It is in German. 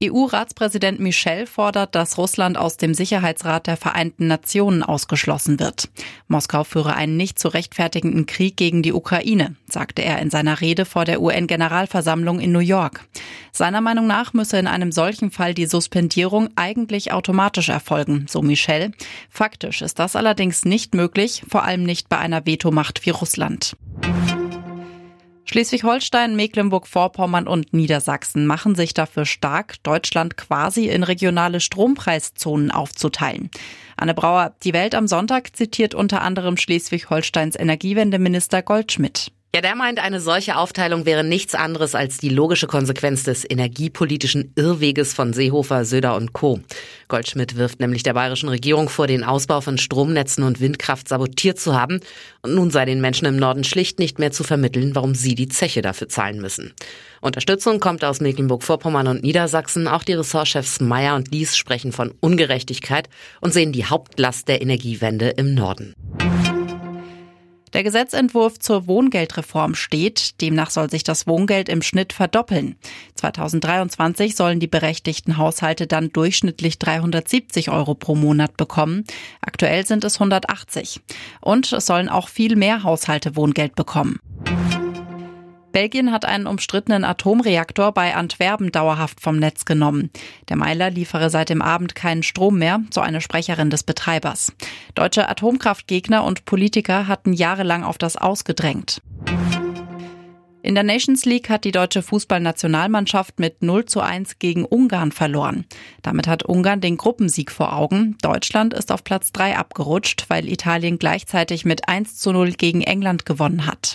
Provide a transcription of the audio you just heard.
EU-Ratspräsident Michel fordert, dass Russland aus dem Sicherheitsrat der Vereinten Nationen ausgeschlossen wird. Moskau führe einen nicht zu rechtfertigenden Krieg gegen die Ukraine, sagte er in seiner Rede vor der UN-Generalversammlung in New York. Seiner Meinung nach müsse in einem solchen Fall die Suspendierung eigentlich automatisch erfolgen, so Michel. Faktisch ist das allerdings nicht möglich, vor allem nicht bei einer Vetomacht wie Russland. Schleswig-Holstein, Mecklenburg-Vorpommern und Niedersachsen machen sich dafür stark, Deutschland quasi in regionale Strompreiszonen aufzuteilen. Anne Brauer, die Welt am Sonntag zitiert unter anderem Schleswig-Holsteins Energiewendeminister Goldschmidt. Ja, der meint, eine solche Aufteilung wäre nichts anderes als die logische Konsequenz des energiepolitischen Irrweges von Seehofer, Söder und Co. Goldschmidt wirft nämlich der bayerischen Regierung vor, den Ausbau von Stromnetzen und Windkraft sabotiert zu haben. Und nun sei den Menschen im Norden schlicht nicht mehr zu vermitteln, warum sie die Zeche dafür zahlen müssen. Unterstützung kommt aus Mecklenburg-Vorpommern und Niedersachsen. Auch die Ressortchefs Meyer und Lies sprechen von Ungerechtigkeit und sehen die Hauptlast der Energiewende im Norden. Der Gesetzentwurf zur Wohngeldreform steht. Demnach soll sich das Wohngeld im Schnitt verdoppeln. 2023 sollen die berechtigten Haushalte dann durchschnittlich 370 Euro pro Monat bekommen. Aktuell sind es 180. Und es sollen auch viel mehr Haushalte Wohngeld bekommen. Belgien hat einen umstrittenen Atomreaktor bei Antwerpen dauerhaft vom Netz genommen. Der Meiler liefere seit dem Abend keinen Strom mehr, so eine Sprecherin des Betreibers. Deutsche Atomkraftgegner und Politiker hatten jahrelang auf das ausgedrängt. In der Nations League hat die deutsche Fußballnationalmannschaft mit 0 zu 1 gegen Ungarn verloren. Damit hat Ungarn den Gruppensieg vor Augen. Deutschland ist auf Platz 3 abgerutscht, weil Italien gleichzeitig mit 1 zu 0 gegen England gewonnen hat.